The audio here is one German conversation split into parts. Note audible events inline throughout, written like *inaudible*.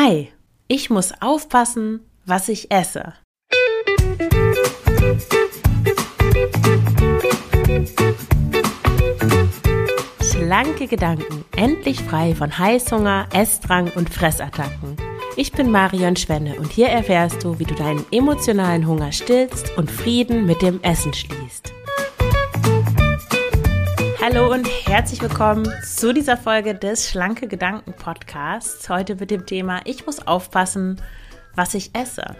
Hi, ich muss aufpassen, was ich esse. Schlanke Gedanken, endlich frei von Heißhunger, Essdrang und Fressattacken. Ich bin Marion Schwenne und hier erfährst du, wie du deinen emotionalen Hunger stillst und Frieden mit dem Essen schließt. Hallo und herzlich willkommen zu dieser Folge des Schlanke Gedanken Podcasts. Heute mit dem Thema Ich muss aufpassen, was ich esse.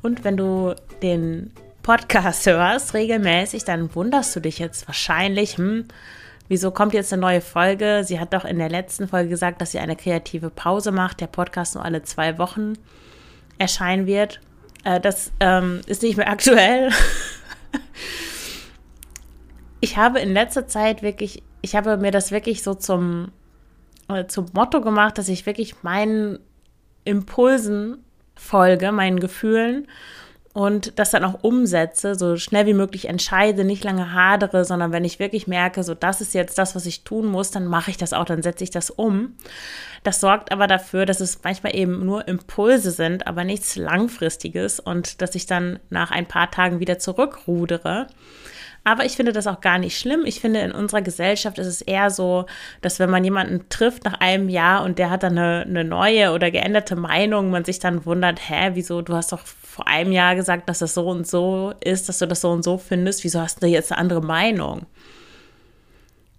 Und wenn du den Podcast hörst regelmäßig, dann wunderst du dich jetzt wahrscheinlich, hm, wieso kommt jetzt eine neue Folge? Sie hat doch in der letzten Folge gesagt, dass sie eine kreative Pause macht, der Podcast nur alle zwei Wochen erscheinen wird. Äh, das ähm, ist nicht mehr aktuell. *laughs* ich habe in letzter Zeit wirklich, ich habe mir das wirklich so zum, äh, zum Motto gemacht, dass ich wirklich meinen Impulsen folge, meinen Gefühlen und das dann auch umsetze, so schnell wie möglich entscheide, nicht lange hadere, sondern wenn ich wirklich merke, so das ist jetzt das, was ich tun muss, dann mache ich das auch, dann setze ich das um. Das sorgt aber dafür, dass es manchmal eben nur Impulse sind, aber nichts Langfristiges und dass ich dann nach ein paar Tagen wieder zurückrudere. Aber ich finde das auch gar nicht schlimm. Ich finde, in unserer Gesellschaft ist es eher so, dass wenn man jemanden trifft nach einem Jahr und der hat dann eine, eine neue oder geänderte Meinung, man sich dann wundert, hä, wieso, du hast doch vor einem Jahr gesagt, dass das so und so ist, dass du das so und so findest, wieso hast du jetzt eine andere Meinung?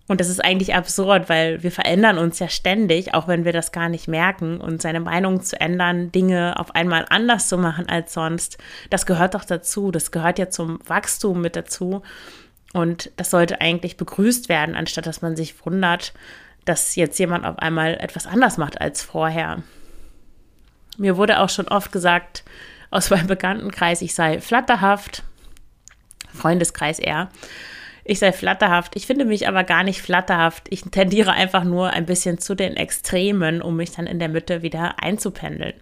Und das ist eigentlich absurd, weil wir verändern uns ja ständig, auch wenn wir das gar nicht merken. Und seine Meinung zu ändern, Dinge auf einmal anders zu machen als sonst, das gehört doch dazu. Das gehört ja zum Wachstum mit dazu. Und das sollte eigentlich begrüßt werden, anstatt dass man sich wundert, dass jetzt jemand auf einmal etwas anders macht als vorher. Mir wurde auch schon oft gesagt aus meinem Bekanntenkreis, ich sei flatterhaft, Freundeskreis eher, ich sei flatterhaft. Ich finde mich aber gar nicht flatterhaft. Ich tendiere einfach nur ein bisschen zu den Extremen, um mich dann in der Mitte wieder einzupendeln.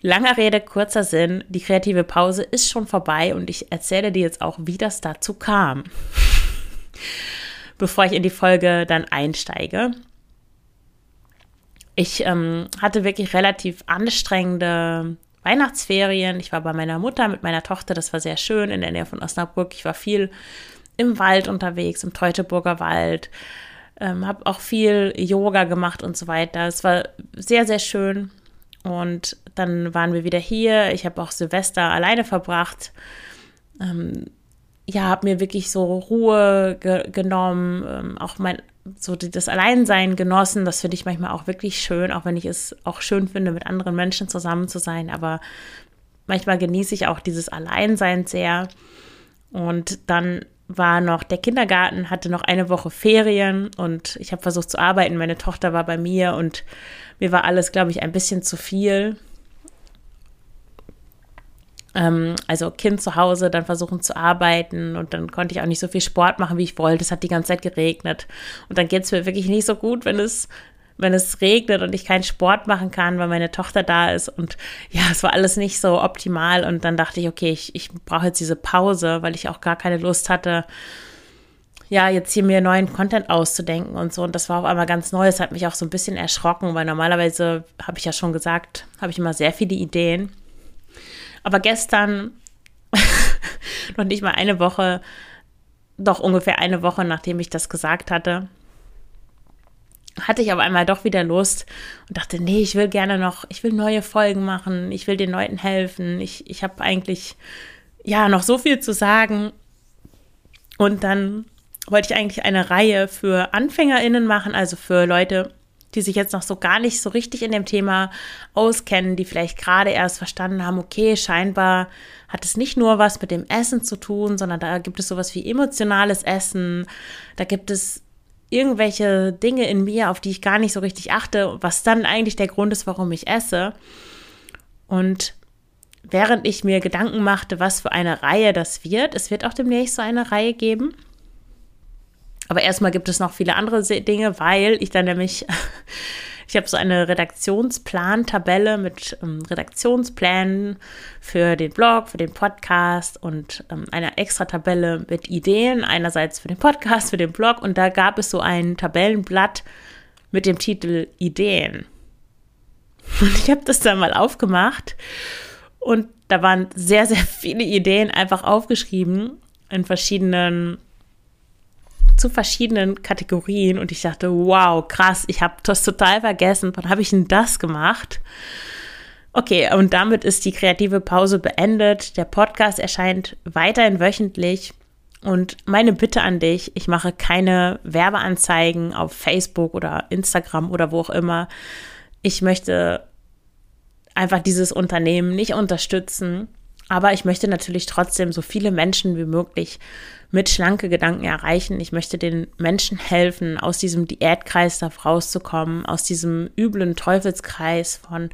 Langer Rede, kurzer Sinn, die kreative Pause ist schon vorbei und ich erzähle dir jetzt auch, wie das dazu kam. Bevor ich in die Folge dann einsteige. Ich ähm, hatte wirklich relativ anstrengende Weihnachtsferien. Ich war bei meiner Mutter mit meiner Tochter, das war sehr schön in der Nähe von Osnabrück. Ich war viel im Wald unterwegs, im Teutoburger Wald, ähm, habe auch viel Yoga gemacht und so weiter. Es war sehr, sehr schön. Und dann waren wir wieder hier. Ich habe auch Silvester alleine verbracht. Ähm, ja, habe mir wirklich so Ruhe ge genommen, ähm, auch mein so das Alleinsein genossen. Das finde ich manchmal auch wirklich schön, auch wenn ich es auch schön finde, mit anderen Menschen zusammen zu sein. Aber manchmal genieße ich auch dieses Alleinsein sehr. Und dann war noch der Kindergarten, hatte noch eine Woche Ferien und ich habe versucht zu arbeiten. Meine Tochter war bei mir und mir war alles, glaube ich, ein bisschen zu viel. Ähm, also Kind zu Hause, dann versuchen zu arbeiten und dann konnte ich auch nicht so viel Sport machen, wie ich wollte. Es hat die ganze Zeit geregnet. Und dann geht es mir wirklich nicht so gut, wenn es wenn es regnet und ich keinen Sport machen kann, weil meine Tochter da ist. Und ja, es war alles nicht so optimal. Und dann dachte ich, okay, ich, ich brauche jetzt diese Pause, weil ich auch gar keine Lust hatte, ja, jetzt hier mir neuen Content auszudenken und so. Und das war auf einmal ganz neu. Es hat mich auch so ein bisschen erschrocken, weil normalerweise, habe ich ja schon gesagt, habe ich immer sehr viele Ideen. Aber gestern, *laughs* noch nicht mal eine Woche, doch ungefähr eine Woche, nachdem ich das gesagt hatte, hatte ich aber einmal doch wieder Lust und dachte, nee, ich will gerne noch, ich will neue Folgen machen, ich will den Leuten helfen, ich, ich habe eigentlich ja noch so viel zu sagen. Und dann wollte ich eigentlich eine Reihe für AnfängerInnen machen, also für Leute, die sich jetzt noch so gar nicht so richtig in dem Thema auskennen, die vielleicht gerade erst verstanden haben, okay, scheinbar hat es nicht nur was mit dem Essen zu tun, sondern da gibt es sowas wie emotionales Essen, da gibt es irgendwelche Dinge in mir, auf die ich gar nicht so richtig achte, was dann eigentlich der Grund ist, warum ich esse. Und während ich mir Gedanken machte, was für eine Reihe das wird, es wird auch demnächst so eine Reihe geben. Aber erstmal gibt es noch viele andere Dinge, weil ich dann nämlich Ich habe so eine Redaktionsplan-Tabelle mit ähm, Redaktionsplänen für den Blog, für den Podcast und ähm, eine extra Tabelle mit Ideen, einerseits für den Podcast, für den Blog. Und da gab es so ein Tabellenblatt mit dem Titel Ideen. Und ich habe das dann mal aufgemacht. Und da waren sehr, sehr *laughs* viele Ideen einfach aufgeschrieben in verschiedenen, zu verschiedenen Kategorien. Und ich dachte, wow, krass, ich habe das total vergessen. Wann habe ich denn das gemacht? Okay, und damit ist die kreative Pause beendet. Der Podcast erscheint weiterhin wöchentlich. Und meine Bitte an dich, ich mache keine Werbeanzeigen auf Facebook oder Instagram oder wo auch immer. Ich möchte einfach dieses Unternehmen nicht unterstützen. Aber ich möchte natürlich trotzdem so viele Menschen wie möglich mit schlanke Gedanken erreichen. Ich möchte den Menschen helfen, aus diesem Diätkreislauf rauszukommen, aus diesem üblen Teufelskreis von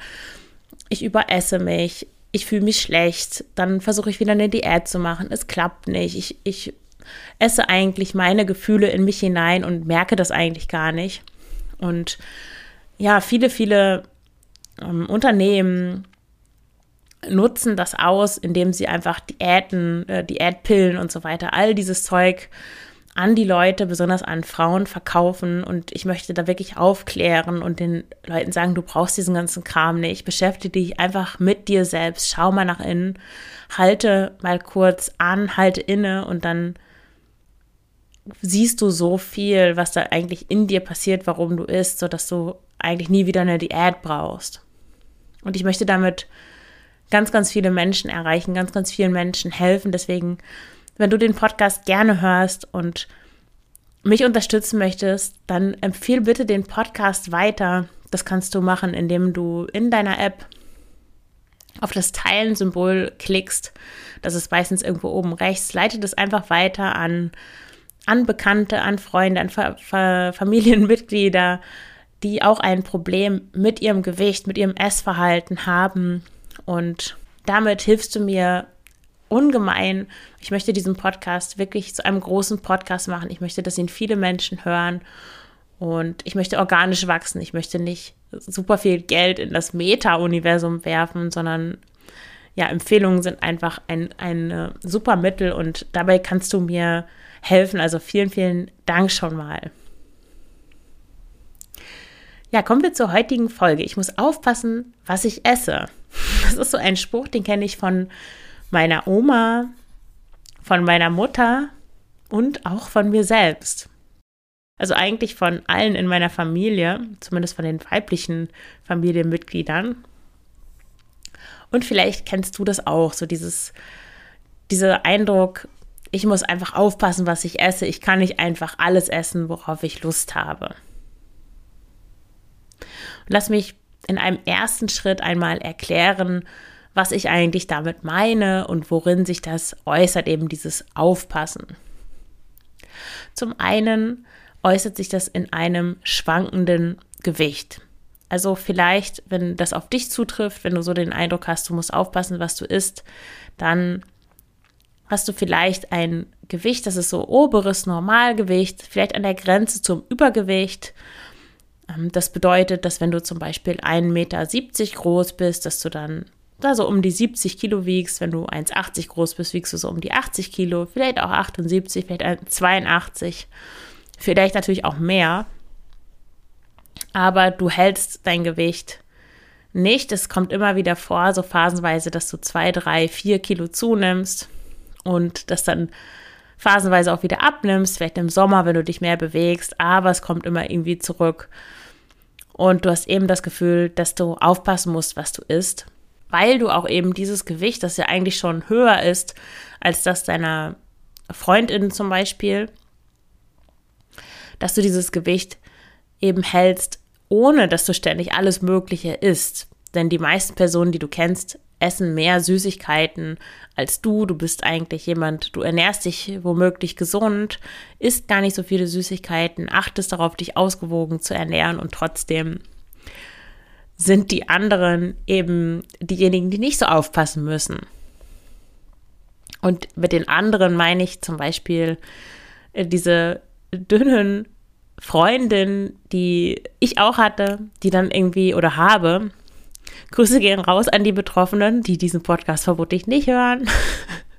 ich überesse mich, ich fühle mich schlecht, dann versuche ich wieder eine Diät zu machen, es klappt nicht, ich, ich esse eigentlich meine Gefühle in mich hinein und merke das eigentlich gar nicht. Und ja, viele, viele ähm, Unternehmen nutzen das aus, indem sie einfach Diäten, äh, Diätpillen und so weiter, all dieses Zeug an die Leute, besonders an Frauen, verkaufen. Und ich möchte da wirklich aufklären und den Leuten sagen, du brauchst diesen ganzen Kram nicht. Beschäftige dich einfach mit dir selbst. Schau mal nach innen. Halte mal kurz an, halte inne und dann siehst du so viel, was da eigentlich in dir passiert, warum du isst, sodass du eigentlich nie wieder eine Diät brauchst. Und ich möchte damit ganz, ganz viele Menschen erreichen, ganz, ganz vielen Menschen helfen. Deswegen wenn du den Podcast gerne hörst und mich unterstützen möchtest, dann empfehle bitte den Podcast weiter. Das kannst du machen, indem du in deiner App auf das Teilen-Symbol klickst. Das ist meistens irgendwo oben rechts. Leite das einfach weiter an, an Bekannte, an Freunde, an Fa Fa Familienmitglieder, die auch ein Problem mit ihrem Gewicht, mit ihrem Essverhalten haben. Und damit hilfst du mir ungemein. Ich möchte diesen Podcast wirklich zu einem großen Podcast machen. Ich möchte, dass ihn viele Menschen hören. Und ich möchte organisch wachsen. Ich möchte nicht super viel Geld in das Meta-Universum werfen, sondern ja, Empfehlungen sind einfach ein, ein super Mittel und dabei kannst du mir helfen. Also vielen, vielen Dank schon mal. Ja, kommen wir zur heutigen Folge. Ich muss aufpassen, was ich esse. Das ist so ein Spruch, den kenne ich von meiner Oma, von meiner Mutter und auch von mir selbst. Also eigentlich von allen in meiner Familie, zumindest von den weiblichen Familienmitgliedern. Und vielleicht kennst du das auch, so dieses, dieser Eindruck, ich muss einfach aufpassen, was ich esse. Ich kann nicht einfach alles essen, worauf ich Lust habe. lass mich in einem ersten Schritt einmal erklären, was ich eigentlich damit meine und worin sich das äußert, eben dieses Aufpassen. Zum einen äußert sich das in einem schwankenden Gewicht. Also vielleicht, wenn das auf dich zutrifft, wenn du so den Eindruck hast, du musst aufpassen, was du isst, dann hast du vielleicht ein Gewicht, das ist so oberes Normalgewicht, vielleicht an der Grenze zum Übergewicht. Ähm, das bedeutet, dass wenn du zum Beispiel 1,70 Meter groß bist, dass du dann da so um die 70 Kilo wiegst, wenn du 1,80 groß bist, wiegst du so um die 80 Kilo, vielleicht auch 78, vielleicht 82, vielleicht natürlich auch mehr. Aber du hältst dein Gewicht nicht. Es kommt immer wieder vor, so phasenweise, dass du 2, 3, 4 Kilo zunimmst und das dann phasenweise auch wieder abnimmst, vielleicht im Sommer, wenn du dich mehr bewegst, aber es kommt immer irgendwie zurück. Und du hast eben das Gefühl, dass du aufpassen musst, was du isst weil du auch eben dieses Gewicht, das ja eigentlich schon höher ist als das deiner Freundin zum Beispiel, dass du dieses Gewicht eben hältst, ohne dass du ständig alles Mögliche isst. Denn die meisten Personen, die du kennst, essen mehr Süßigkeiten als du. Du bist eigentlich jemand, du ernährst dich womöglich gesund, isst gar nicht so viele Süßigkeiten, achtest darauf, dich ausgewogen zu ernähren und trotzdem sind die anderen eben diejenigen, die nicht so aufpassen müssen. Und mit den anderen meine ich zum Beispiel äh, diese dünnen Freundinnen, die ich auch hatte, die dann irgendwie oder habe. Grüße gehen raus an die Betroffenen, die diesen Podcast vermutlich nicht hören.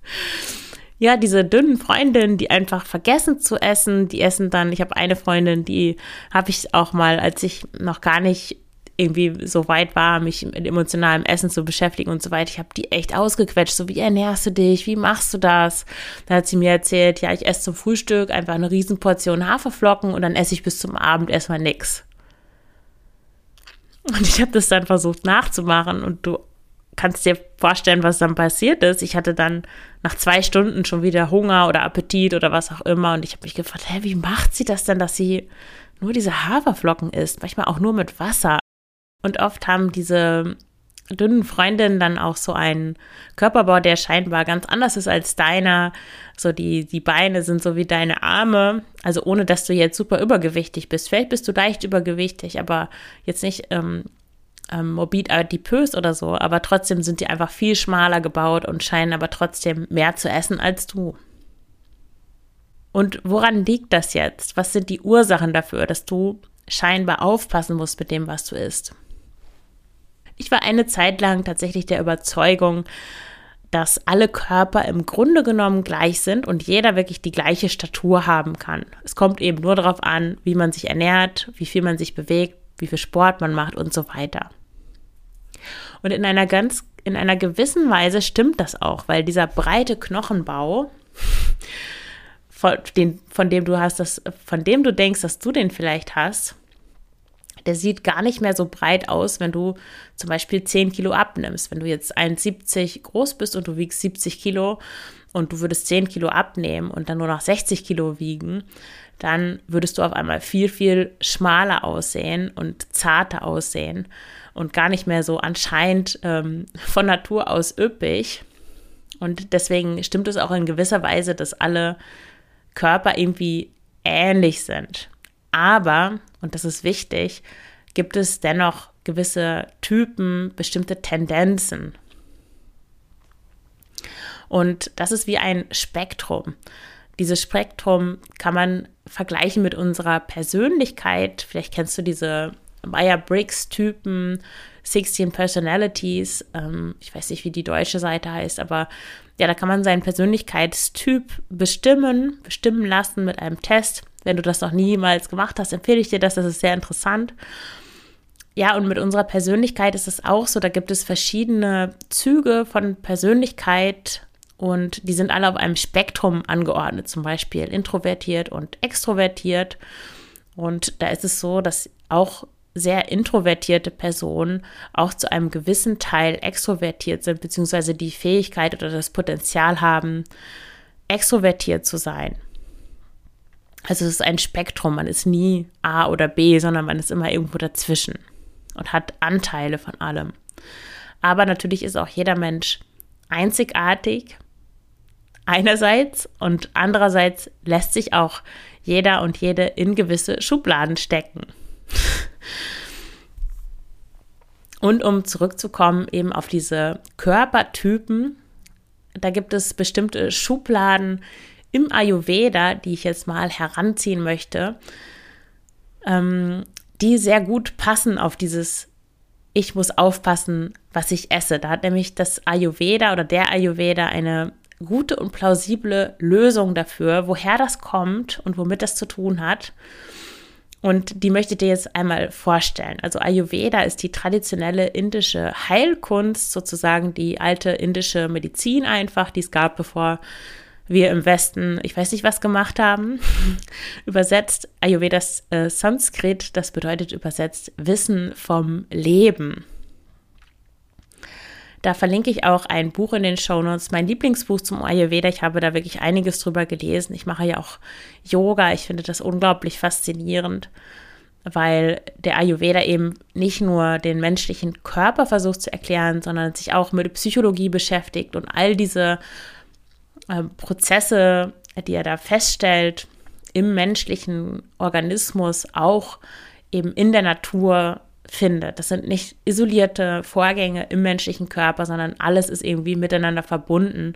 *laughs* ja, diese dünnen Freundinnen, die einfach vergessen zu essen, die essen dann. Ich habe eine Freundin, die habe ich auch mal, als ich noch gar nicht irgendwie so weit war, mich mit emotionalem Essen zu beschäftigen und so weiter. Ich habe die echt ausgequetscht. So, wie ernährst du dich? Wie machst du das? Dann hat sie mir erzählt, ja, ich esse zum Frühstück einfach eine Riesenportion Haferflocken und dann esse ich bis zum Abend erstmal nichts. Und ich habe das dann versucht nachzumachen und du kannst dir vorstellen, was dann passiert ist. Ich hatte dann nach zwei Stunden schon wieder Hunger oder Appetit oder was auch immer und ich habe mich gefragt, hä, wie macht sie das denn, dass sie nur diese Haferflocken isst? Manchmal auch nur mit Wasser. Und oft haben diese dünnen Freundinnen dann auch so einen Körperbau, der scheinbar ganz anders ist als deiner. So die, die Beine sind so wie deine Arme. Also ohne, dass du jetzt super übergewichtig bist. Vielleicht bist du leicht übergewichtig, aber jetzt nicht ähm, ähm, morbid adipös oder so. Aber trotzdem sind die einfach viel schmaler gebaut und scheinen aber trotzdem mehr zu essen als du. Und woran liegt das jetzt? Was sind die Ursachen dafür, dass du scheinbar aufpassen musst mit dem, was du isst? Ich war eine Zeit lang tatsächlich der Überzeugung, dass alle Körper im Grunde genommen gleich sind und jeder wirklich die gleiche Statur haben kann. Es kommt eben nur darauf an, wie man sich ernährt, wie viel man sich bewegt, wie viel Sport man macht und so weiter. Und in einer ganz, in einer gewissen Weise stimmt das auch, weil dieser breite Knochenbau, von, dem du hast, das, von dem du denkst, dass du den vielleicht hast, der sieht gar nicht mehr so breit aus, wenn du zum Beispiel 10 Kilo abnimmst. Wenn du jetzt 1,70 groß bist und du wiegst 70 Kilo und du würdest 10 Kilo abnehmen und dann nur noch 60 Kilo wiegen, dann würdest du auf einmal viel, viel schmaler aussehen und zarter aussehen und gar nicht mehr so anscheinend ähm, von Natur aus üppig. Und deswegen stimmt es auch in gewisser Weise, dass alle Körper irgendwie ähnlich sind. Aber, und das ist wichtig, gibt es dennoch gewisse Typen, bestimmte Tendenzen. Und das ist wie ein Spektrum. Dieses Spektrum kann man vergleichen mit unserer Persönlichkeit. Vielleicht kennst du diese Meyer-Briggs-Typen, 16 Personalities. Ähm, ich weiß nicht, wie die deutsche Seite heißt, aber ja, da kann man seinen Persönlichkeitstyp bestimmen, bestimmen lassen mit einem Test. Wenn du das noch niemals gemacht hast, empfehle ich dir das. Das ist sehr interessant. Ja, und mit unserer Persönlichkeit ist es auch so, da gibt es verschiedene Züge von Persönlichkeit und die sind alle auf einem Spektrum angeordnet, zum Beispiel introvertiert und extrovertiert. Und da ist es so, dass auch sehr introvertierte Personen auch zu einem gewissen Teil extrovertiert sind, beziehungsweise die Fähigkeit oder das Potenzial haben, extrovertiert zu sein. Also es ist ein Spektrum, man ist nie A oder B, sondern man ist immer irgendwo dazwischen und hat Anteile von allem. Aber natürlich ist auch jeder Mensch einzigartig einerseits und andererseits lässt sich auch jeder und jede in gewisse Schubladen stecken. und um zurückzukommen eben auf diese Körpertypen, da gibt es bestimmte Schubladen, im Ayurveda, die ich jetzt mal heranziehen möchte, ähm, die sehr gut passen auf dieses Ich muss aufpassen, was ich esse. Da hat nämlich das Ayurveda oder der Ayurveda eine gute und plausible Lösung dafür, woher das kommt und womit das zu tun hat. Und die möchte ich dir jetzt einmal vorstellen. Also Ayurveda ist die traditionelle indische Heilkunst, sozusagen die alte indische Medizin einfach, die es gab, bevor wir im Westen, ich weiß nicht, was gemacht haben, *laughs* übersetzt Ayurvedas äh, Sanskrit, das bedeutet übersetzt Wissen vom Leben. Da verlinke ich auch ein Buch in den Show Notes, mein Lieblingsbuch zum Ayurveda. Ich habe da wirklich einiges drüber gelesen. Ich mache ja auch Yoga. Ich finde das unglaublich faszinierend, weil der Ayurveda eben nicht nur den menschlichen Körper versucht zu erklären, sondern sich auch mit Psychologie beschäftigt und all diese äh, Prozesse, die er da feststellt, im menschlichen Organismus auch eben in der Natur findet. Das sind nicht isolierte Vorgänge im menschlichen Körper, sondern alles ist irgendwie miteinander verbunden.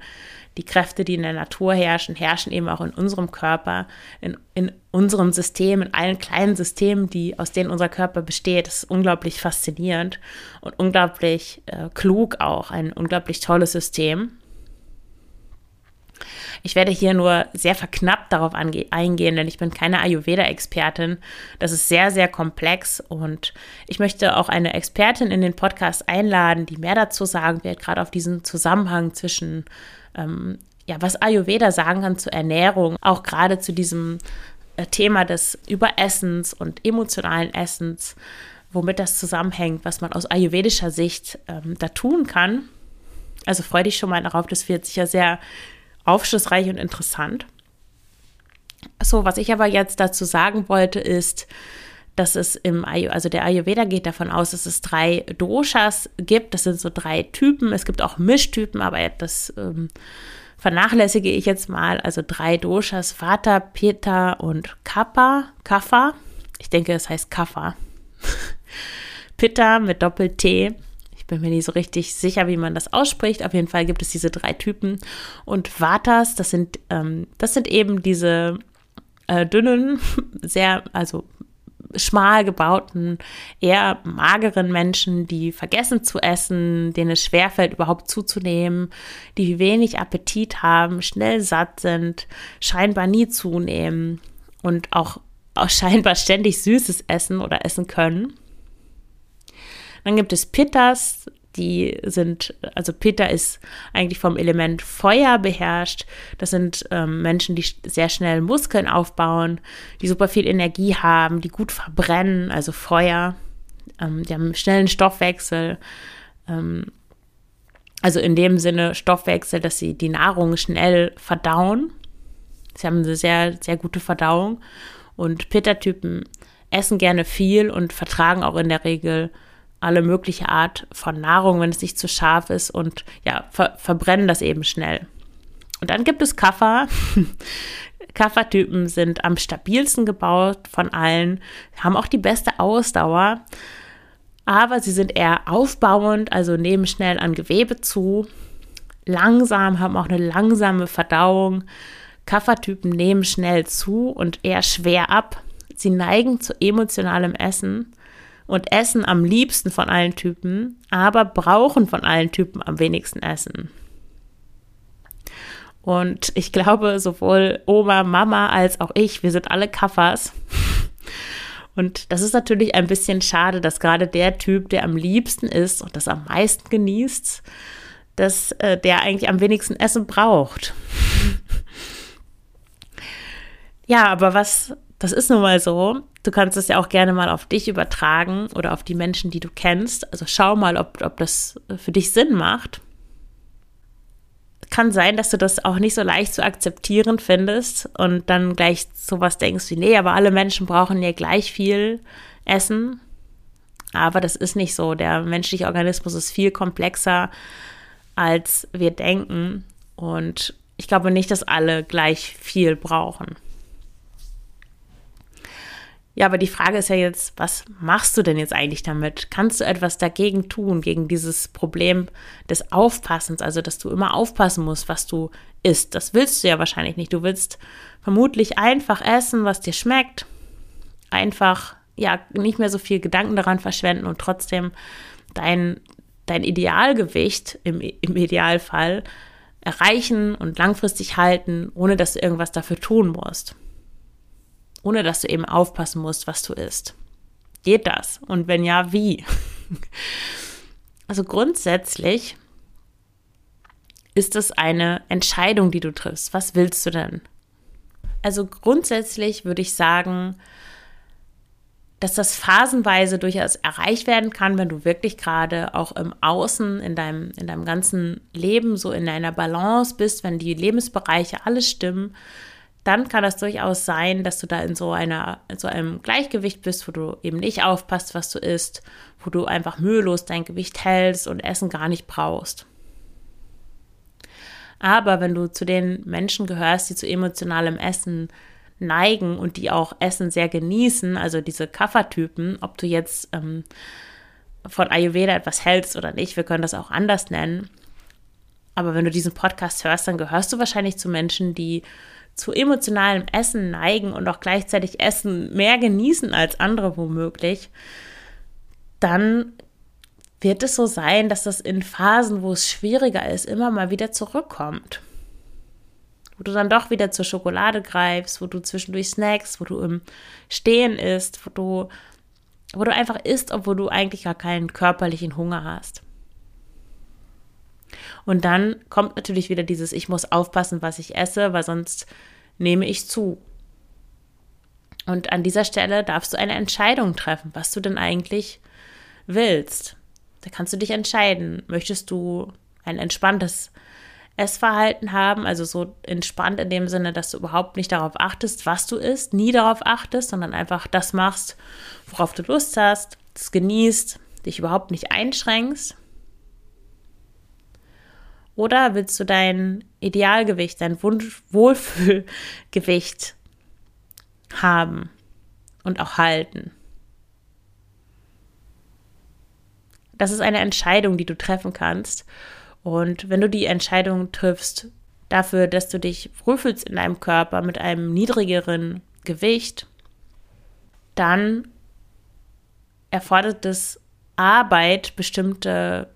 Die Kräfte, die in der Natur herrschen, herrschen eben auch in unserem Körper, in, in unserem System, in allen kleinen Systemen, die, aus denen unser Körper besteht. Das ist unglaublich faszinierend und unglaublich äh, klug auch, ein unglaublich tolles System. Ich werde hier nur sehr verknappt darauf eingehen, denn ich bin keine Ayurveda-Expertin. Das ist sehr, sehr komplex und ich möchte auch eine Expertin in den Podcast einladen, die mehr dazu sagen wird, gerade auf diesen Zusammenhang zwischen, ähm, ja, was Ayurveda sagen kann zur Ernährung, auch gerade zu diesem äh, Thema des Überessens und emotionalen Essens, womit das zusammenhängt, was man aus ayurvedischer Sicht ähm, da tun kann. Also freue dich schon mal darauf, das wird sicher sehr aufschlussreich und interessant. So, was ich aber jetzt dazu sagen wollte, ist, dass es im Ayurveda, also der Ayurveda geht davon aus, dass es drei Doshas gibt. Das sind so drei Typen. Es gibt auch Mischtypen, aber das ähm, vernachlässige ich jetzt mal. Also drei Doshas, Vata, Pitta und Kappa, Kapha. Ich denke, es heißt Kapha. *laughs* Pitta mit Doppel-T bin mir nicht so richtig sicher, wie man das ausspricht. Auf jeden Fall gibt es diese drei Typen. Und Vatas, das sind, ähm, das sind eben diese äh, dünnen, *laughs* sehr, also schmal gebauten, eher mageren Menschen, die vergessen zu essen, denen es schwerfällt, überhaupt zuzunehmen, die wenig Appetit haben, schnell satt sind, scheinbar nie zunehmen und auch, auch scheinbar ständig Süßes essen oder essen können. Dann gibt es Pittas, die sind, also Pitta ist eigentlich vom Element Feuer beherrscht. Das sind ähm, Menschen, die sehr schnell Muskeln aufbauen, die super viel Energie haben, die gut verbrennen, also Feuer. Ähm, die haben einen schnellen Stoffwechsel. Ähm, also in dem Sinne Stoffwechsel, dass sie die Nahrung schnell verdauen. Sie haben eine sehr, sehr gute Verdauung. Und Pitta-Typen essen gerne viel und vertragen auch in der Regel alle mögliche Art von Nahrung, wenn es nicht zu scharf ist und ja, ver verbrennen das eben schnell. Und dann gibt es Kaffer. *laughs* Kaffertypen sind am stabilsten gebaut von allen, haben auch die beste Ausdauer, aber sie sind eher aufbauend, also nehmen schnell an Gewebe zu, langsam, haben auch eine langsame Verdauung. Kaffertypen nehmen schnell zu und eher schwer ab. Sie neigen zu emotionalem Essen und essen am liebsten von allen Typen, aber brauchen von allen Typen am wenigsten Essen. Und ich glaube, sowohl Oma, Mama als auch ich, wir sind alle Kaffers. Und das ist natürlich ein bisschen schade, dass gerade der Typ, der am liebsten ist und das am meisten genießt, dass äh, der eigentlich am wenigsten Essen braucht. ja, aber was, das ist nun mal so. Du kannst es ja auch gerne mal auf dich übertragen oder auf die Menschen, die du kennst. Also schau mal, ob, ob das für dich Sinn macht. Kann sein, dass du das auch nicht so leicht zu akzeptieren findest und dann gleich sowas denkst wie, nee, aber alle Menschen brauchen ja gleich viel Essen. Aber das ist nicht so. Der menschliche Organismus ist viel komplexer, als wir denken. Und ich glaube nicht, dass alle gleich viel brauchen. Ja, aber die Frage ist ja jetzt, was machst du denn jetzt eigentlich damit? Kannst du etwas dagegen tun, gegen dieses Problem des Aufpassens, also dass du immer aufpassen musst, was du isst? Das willst du ja wahrscheinlich nicht. Du willst vermutlich einfach essen, was dir schmeckt. Einfach, ja, nicht mehr so viel Gedanken daran verschwenden und trotzdem dein, dein Idealgewicht im, im Idealfall erreichen und langfristig halten, ohne dass du irgendwas dafür tun musst ohne dass du eben aufpassen musst, was du isst. Geht das? Und wenn ja, wie? Also grundsätzlich ist es eine Entscheidung, die du triffst. Was willst du denn? Also grundsätzlich würde ich sagen, dass das phasenweise durchaus erreicht werden kann, wenn du wirklich gerade auch im Außen, in deinem, in deinem ganzen Leben so in deiner Balance bist, wenn die Lebensbereiche alles stimmen, dann kann das durchaus sein, dass du da in so einer, in so einem Gleichgewicht bist, wo du eben nicht aufpasst, was du isst, wo du einfach mühelos dein Gewicht hältst und Essen gar nicht brauchst. Aber wenn du zu den Menschen gehörst, die zu emotionalem Essen neigen und die auch Essen sehr genießen, also diese Kaffertypen, ob du jetzt ähm, von Ayurveda etwas hältst oder nicht, wir können das auch anders nennen. Aber wenn du diesen Podcast hörst, dann gehörst du wahrscheinlich zu Menschen, die zu emotionalem Essen neigen und auch gleichzeitig Essen mehr genießen als andere womöglich, dann wird es so sein, dass das in Phasen, wo es schwieriger ist, immer mal wieder zurückkommt. wo du dann doch wieder zur Schokolade greifst, wo du zwischendurch snackst, wo du im Stehen isst, wo du, wo du einfach isst, obwohl du eigentlich gar keinen körperlichen Hunger hast. Und dann kommt natürlich wieder dieses, ich muss aufpassen, was ich esse, weil sonst nehme ich zu. Und an dieser Stelle darfst du eine Entscheidung treffen, was du denn eigentlich willst. Da kannst du dich entscheiden. Möchtest du ein entspanntes Essverhalten haben, also so entspannt in dem Sinne, dass du überhaupt nicht darauf achtest, was du isst, nie darauf achtest, sondern einfach das machst, worauf du Lust hast, das genießt, dich überhaupt nicht einschränkst? Oder willst du dein Idealgewicht, dein Wohlfühlgewicht haben und auch halten? Das ist eine Entscheidung, die du treffen kannst. Und wenn du die Entscheidung triffst dafür, dass du dich wohlfühlst in deinem Körper mit einem niedrigeren Gewicht, dann erfordert es Arbeit, bestimmte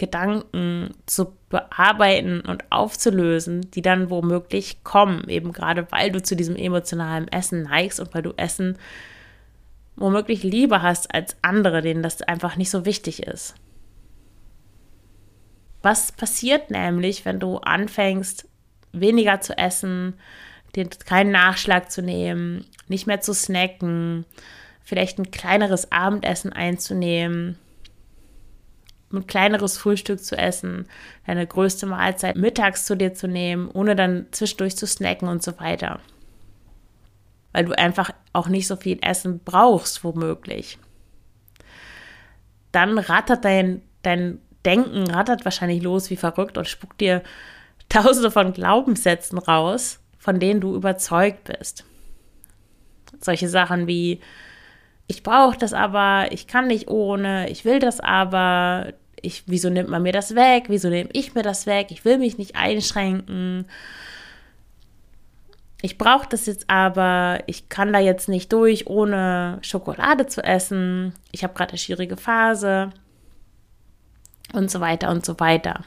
Gedanken zu bearbeiten und aufzulösen, die dann womöglich kommen, eben gerade weil du zu diesem emotionalen Essen neigst und weil du Essen womöglich lieber hast als andere, denen das einfach nicht so wichtig ist. Was passiert nämlich, wenn du anfängst, weniger zu essen, keinen Nachschlag zu nehmen, nicht mehr zu snacken, vielleicht ein kleineres Abendessen einzunehmen, ein kleineres Frühstück zu essen, deine größte Mahlzeit mittags zu dir zu nehmen, ohne dann zwischendurch zu snacken und so weiter. Weil du einfach auch nicht so viel Essen brauchst, womöglich. Dann rattert dein, dein Denken rattert wahrscheinlich los wie verrückt und spuckt dir tausende von Glaubenssätzen raus, von denen du überzeugt bist. Solche Sachen wie, ich brauche das aber, ich kann nicht ohne, ich will das aber, ich, wieso nimmt man mir das weg, wieso nehme ich mir das weg, ich will mich nicht einschränken. Ich brauche das jetzt aber, ich kann da jetzt nicht durch, ohne Schokolade zu essen. Ich habe gerade eine schwierige Phase und so weiter und so weiter.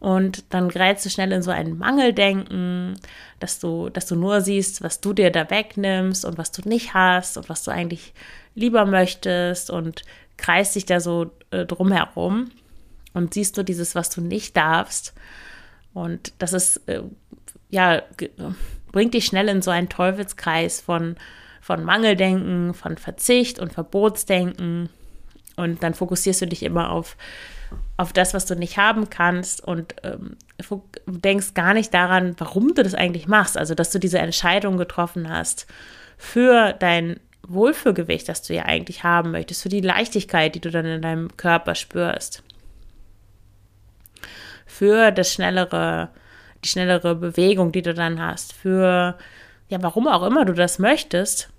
Und dann gerätst du schnell in so ein Mangeldenken, dass du, dass du nur siehst, was du dir da wegnimmst und was du nicht hast und was du eigentlich lieber möchtest und kreist dich da so äh, drumherum und siehst nur dieses, was du nicht darfst. Und das ist, äh, ja, bringt dich schnell in so einen Teufelskreis von, von Mangeldenken, von Verzicht und Verbotsdenken und dann fokussierst du dich immer auf, auf das, was du nicht haben kannst und ähm, denkst gar nicht daran, warum du das eigentlich machst. Also, dass du diese Entscheidung getroffen hast für dein Wohlfühlgewicht, das du ja eigentlich haben möchtest, für die Leichtigkeit, die du dann in deinem Körper spürst. Für das schnellere, die schnellere Bewegung, die du dann hast, für ja, warum auch immer du das möchtest,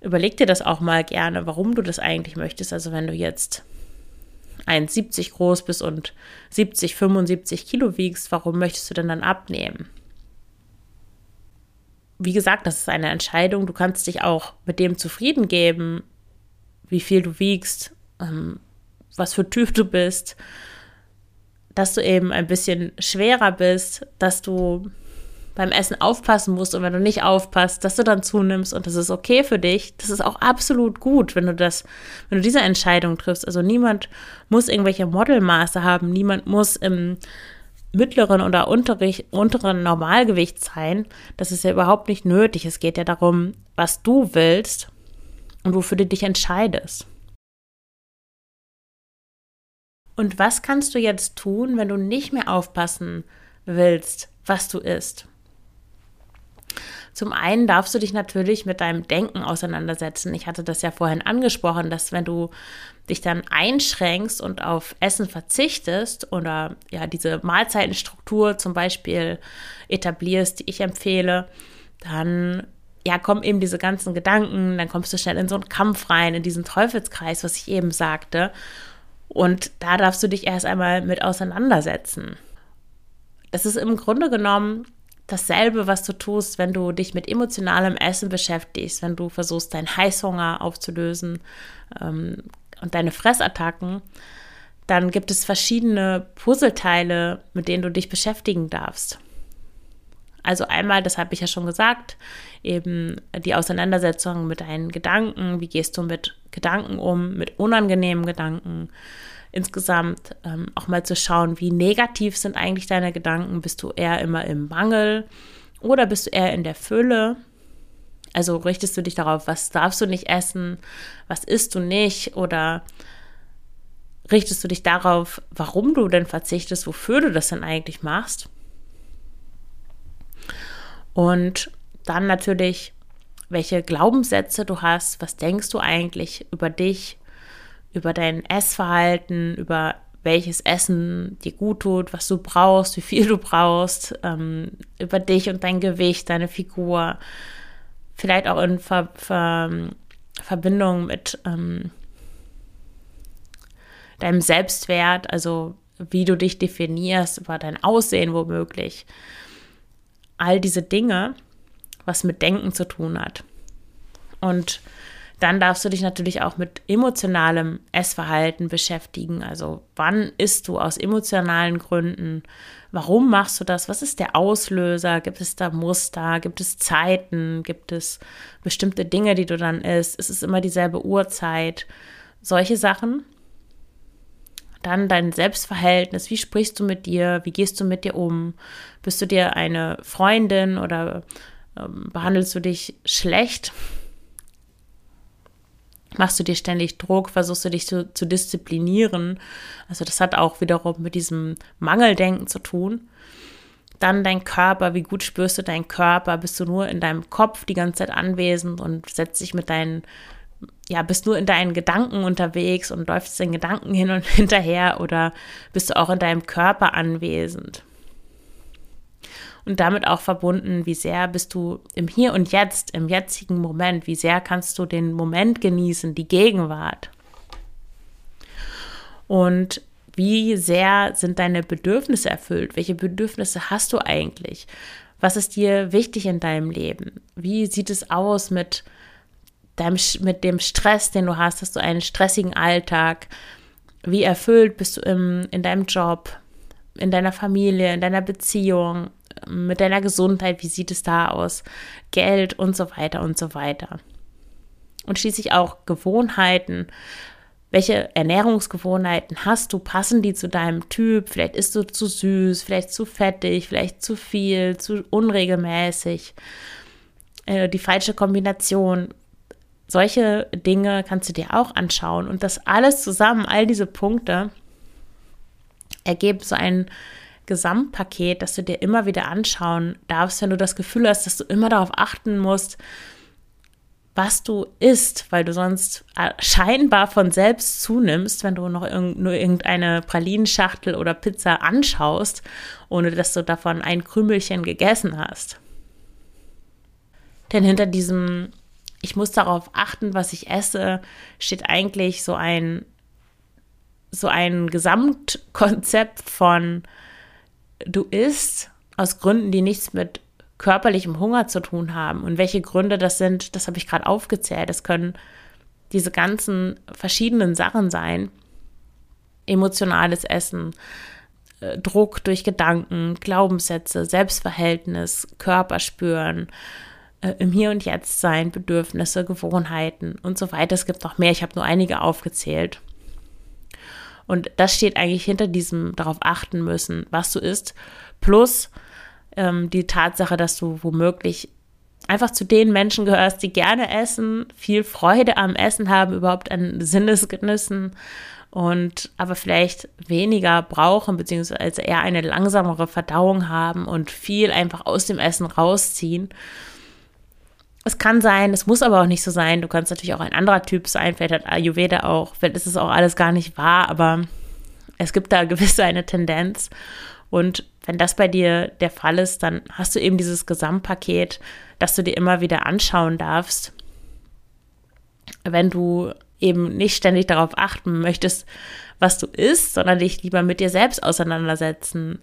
überleg dir das auch mal gerne, warum du das eigentlich möchtest. Also wenn du jetzt 1,70 groß bist und 70, 75 Kilo wiegst, warum möchtest du denn dann abnehmen? Wie gesagt, das ist eine Entscheidung. Du kannst dich auch mit dem zufrieden geben, wie viel du wiegst, ähm, was für Typ du bist, dass du eben ein bisschen schwerer bist, dass du beim Essen aufpassen musst und wenn du nicht aufpasst, dass du dann zunimmst und das ist okay für dich. Das ist auch absolut gut, wenn du das, wenn du diese Entscheidung triffst. Also niemand muss irgendwelche Modelmaße haben, niemand muss im mittleren oder unteren Normalgewicht sein. Das ist ja überhaupt nicht nötig. Es geht ja darum, was du willst und wofür du dich entscheidest. Und was kannst du jetzt tun, wenn du nicht mehr aufpassen willst, was du isst? Zum einen darfst du dich natürlich mit deinem Denken auseinandersetzen. Ich hatte das ja vorhin angesprochen, dass wenn du dich dann einschränkst und auf Essen verzichtest oder ja diese Mahlzeitenstruktur zum Beispiel etablierst, die ich empfehle, dann ja, kommen eben diese ganzen Gedanken, dann kommst du schnell in so einen Kampf rein, in diesen Teufelskreis, was ich eben sagte. Und da darfst du dich erst einmal mit auseinandersetzen. Das ist im Grunde genommen dasselbe, was du tust, wenn du dich mit emotionalem Essen beschäftigst, wenn du versuchst, deinen Heißhunger aufzulösen ähm, und deine Fressattacken, dann gibt es verschiedene Puzzleteile, mit denen du dich beschäftigen darfst. Also einmal, das habe ich ja schon gesagt, eben die Auseinandersetzung mit deinen Gedanken. Wie gehst du mit Gedanken um, mit unangenehmen Gedanken? Insgesamt ähm, auch mal zu schauen, wie negativ sind eigentlich deine Gedanken. Bist du eher immer im Mangel oder bist du eher in der Fülle? Also richtest du dich darauf, was darfst du nicht essen, was isst du nicht oder richtest du dich darauf, warum du denn verzichtest, wofür du das denn eigentlich machst? Und dann natürlich, welche Glaubenssätze du hast, was denkst du eigentlich über dich, über dein Essverhalten, über welches Essen dir gut tut, was du brauchst, wie viel du brauchst, ähm, über dich und dein Gewicht, deine Figur, vielleicht auch in Ver Ver Verbindung mit ähm, deinem Selbstwert, also wie du dich definierst, über dein Aussehen womöglich. All diese Dinge, was mit Denken zu tun hat. Und dann darfst du dich natürlich auch mit emotionalem Essverhalten beschäftigen. Also wann isst du aus emotionalen Gründen? Warum machst du das? Was ist der Auslöser? Gibt es da Muster? Gibt es Zeiten? Gibt es bestimmte Dinge, die du dann isst? Ist es immer dieselbe Uhrzeit? Solche Sachen. Dann dein Selbstverhältnis. Wie sprichst du mit dir? Wie gehst du mit dir um? Bist du dir eine Freundin oder ähm, behandelst du dich schlecht? Machst du dir ständig Druck? Versuchst du dich zu, zu disziplinieren? Also das hat auch wiederum mit diesem Mangeldenken zu tun. Dann dein Körper, wie gut spürst du deinen Körper? Bist du nur in deinem Kopf die ganze Zeit anwesend und setzt dich mit deinen ja, bist nur in deinen Gedanken unterwegs und läufst den Gedanken hin und *laughs* hinterher oder bist du auch in deinem Körper anwesend? Und damit auch verbunden, wie sehr bist du im Hier und Jetzt, im jetzigen Moment, wie sehr kannst du den Moment genießen, die Gegenwart? Und wie sehr sind deine Bedürfnisse erfüllt? Welche Bedürfnisse hast du eigentlich? Was ist dir wichtig in deinem Leben? Wie sieht es aus mit deinem, mit dem Stress, den du hast, hast du einen stressigen Alltag, wie erfüllt bist du im, in deinem Job, in deiner Familie, in deiner Beziehung, mit deiner Gesundheit, wie sieht es da aus, Geld und so weiter und so weiter. Und schließlich auch Gewohnheiten. Welche Ernährungsgewohnheiten hast du? Passen die zu deinem Typ? Vielleicht isst du zu süß, vielleicht zu fettig, vielleicht zu viel, zu unregelmäßig. Äh, die falsche Kombination solche Dinge kannst du dir auch anschauen und das alles zusammen, all diese Punkte ergeben so ein Gesamtpaket, das du dir immer wieder anschauen darfst, wenn du das Gefühl hast, dass du immer darauf achten musst, was du isst, weil du sonst äh, scheinbar von selbst zunimmst, wenn du noch irg nur irgendeine Pralinenschachtel oder Pizza anschaust, ohne dass du davon ein Krümelchen gegessen hast. Denn hinter diesem ich muss darauf achten, was ich esse, steht eigentlich so ein, so ein Gesamtkonzept von du isst aus Gründen, die nichts mit körperlichem Hunger zu tun haben. Und welche Gründe das sind, das habe ich gerade aufgezählt. Das können diese ganzen verschiedenen Sachen sein. Emotionales Essen, äh, Druck durch Gedanken, Glaubenssätze, Selbstverhältnis, Körper spüren, äh, im Hier und Jetzt sein, Bedürfnisse, Gewohnheiten und so weiter. Es gibt noch mehr, ich habe nur einige aufgezählt. Und das steht eigentlich hinter diesem darauf achten müssen, was du isst, plus ähm, die Tatsache, dass du womöglich einfach zu den Menschen gehörst, die gerne essen, viel Freude am Essen haben, überhaupt an Sinnesgenüssen und aber vielleicht weniger brauchen, beziehungsweise eher eine langsamere Verdauung haben und viel einfach aus dem Essen rausziehen es kann sein, es muss aber auch nicht so sein. Du kannst natürlich auch ein anderer Typ sein, vielleicht hat Ayurveda auch, vielleicht ist es auch alles gar nicht wahr, aber es gibt da *laughs* gewisse eine Tendenz. Und wenn das bei dir der Fall ist, dann hast du eben dieses Gesamtpaket, das du dir immer wieder anschauen darfst. Wenn du eben nicht ständig darauf achten möchtest, was du isst, sondern dich lieber mit dir selbst auseinandersetzen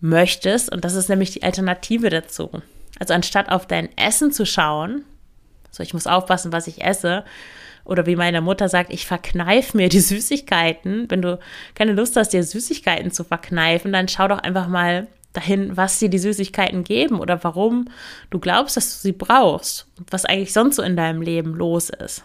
möchtest. Und das ist nämlich die Alternative dazu. Also anstatt auf dein Essen zu schauen, so ich muss aufpassen, was ich esse, oder wie meine Mutter sagt, ich verkneif mir die *laughs* Süßigkeiten. Wenn du keine Lust hast, dir Süßigkeiten zu verkneifen, dann schau doch einfach mal dahin, was dir die Süßigkeiten geben oder warum du glaubst, dass du sie brauchst und was eigentlich sonst so in deinem Leben los ist.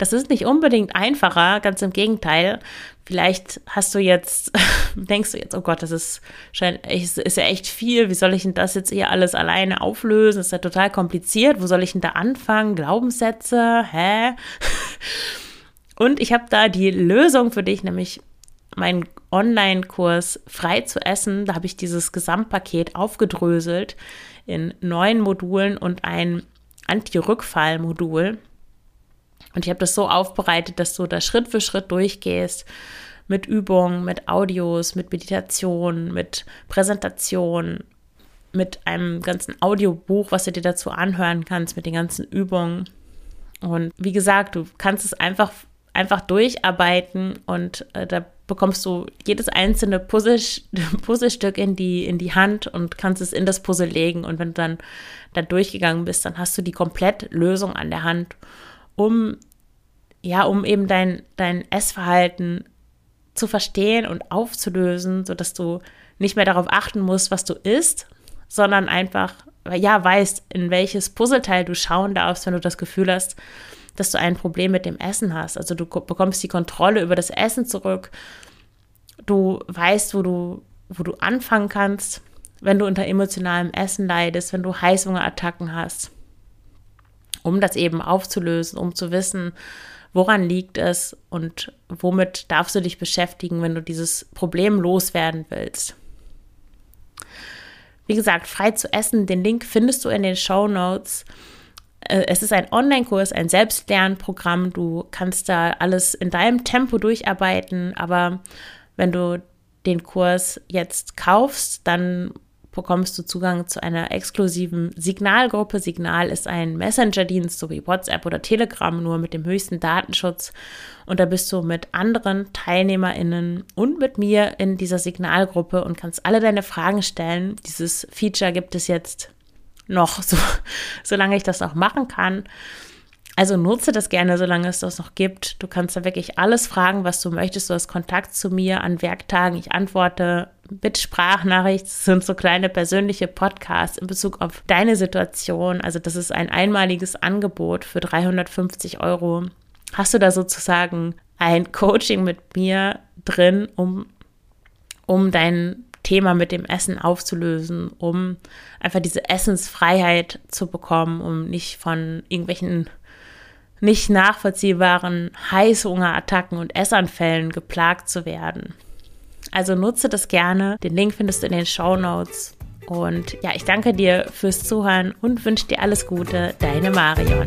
Das ist nicht unbedingt einfacher, ganz im Gegenteil. Vielleicht hast du jetzt, *laughs* denkst du jetzt, oh Gott, das ist, ist ja echt viel. Wie soll ich denn das jetzt hier alles alleine auflösen? Das ist ja total kompliziert. Wo soll ich denn da anfangen? Glaubenssätze? Hä? *laughs* Und ich habe da die Lösung für dich, nämlich meinen Online-Kurs frei zu essen. Da habe ich dieses Gesamtpaket aufgedröselt in neun Modulen und ein Anti-Rückfall-Modul. Und ich habe das so aufbereitet, dass du da Schritt für Schritt durchgehst mit Übungen, mit Audios, mit Meditation, mit Präsentation, mit einem ganzen Audiobuch, was du dir dazu anhören kannst, mit den ganzen Übungen. Und wie gesagt, du kannst es einfach, einfach durcharbeiten und äh, da bekommst du jedes einzelne Puzzle, *laughs* Puzzlestück in die, in die Hand und kannst es in das Puzzle legen. Und wenn du dann da durchgegangen bist, dann hast du die komplette Lösung an der Hand um ja, um eben dein, dein Essverhalten zu verstehen und aufzulösen, sodass du nicht mehr darauf achten musst, was du isst, sondern einfach, ja, weißt, in welches Puzzleteil du schauen darfst, wenn du das Gefühl hast, dass du ein Problem mit dem Essen hast. Also du bekommst die Kontrolle über das Essen zurück. Du weißt, wo du, wo du anfangen kannst, wenn du unter emotionalem Essen leidest, wenn du Heißhungerattacken hast um das eben aufzulösen, um zu wissen, woran liegt es und womit darfst du dich beschäftigen, wenn du dieses Problem loswerden willst. Wie gesagt, frei zu essen, den Link findest du in den Show Notes. Äh, es ist ein Online-Kurs, ein Selbstlernprogramm. Du kannst da alles in deinem Tempo durcharbeiten, aber wenn du den Kurs jetzt kaufst, dann bekommst du Zugang zu einer exklusiven Signalgruppe. Signal ist ein Messenger-Dienst, so wie WhatsApp oder Telegram, nur mit dem höchsten Datenschutz. Und da bist du mit anderen TeilnehmerInnen und mit mir in dieser Signalgruppe und kannst alle deine Fragen stellen. Dieses Feature gibt es jetzt noch, *laughs* so, solange ich das noch machen kann. Also nutze das gerne, solange es das noch gibt. Du kannst da wirklich alles fragen, was du möchtest. Du hast Kontakt zu mir an Werktagen. Ich antworte mit Sprachnachricht. Das sind so kleine persönliche Podcasts in Bezug auf deine Situation. Also das ist ein einmaliges Angebot für 350 Euro. Hast du da sozusagen ein Coaching mit mir drin, um, um dein Thema mit dem Essen aufzulösen, um einfach diese Essensfreiheit zu bekommen, um nicht von irgendwelchen nicht nachvollziehbaren Heißhungerattacken und Essanfällen geplagt zu werden. Also nutze das gerne. Den Link findest du in den Show Notes. Und ja, ich danke dir fürs Zuhören und wünsche dir alles Gute. Deine Marion.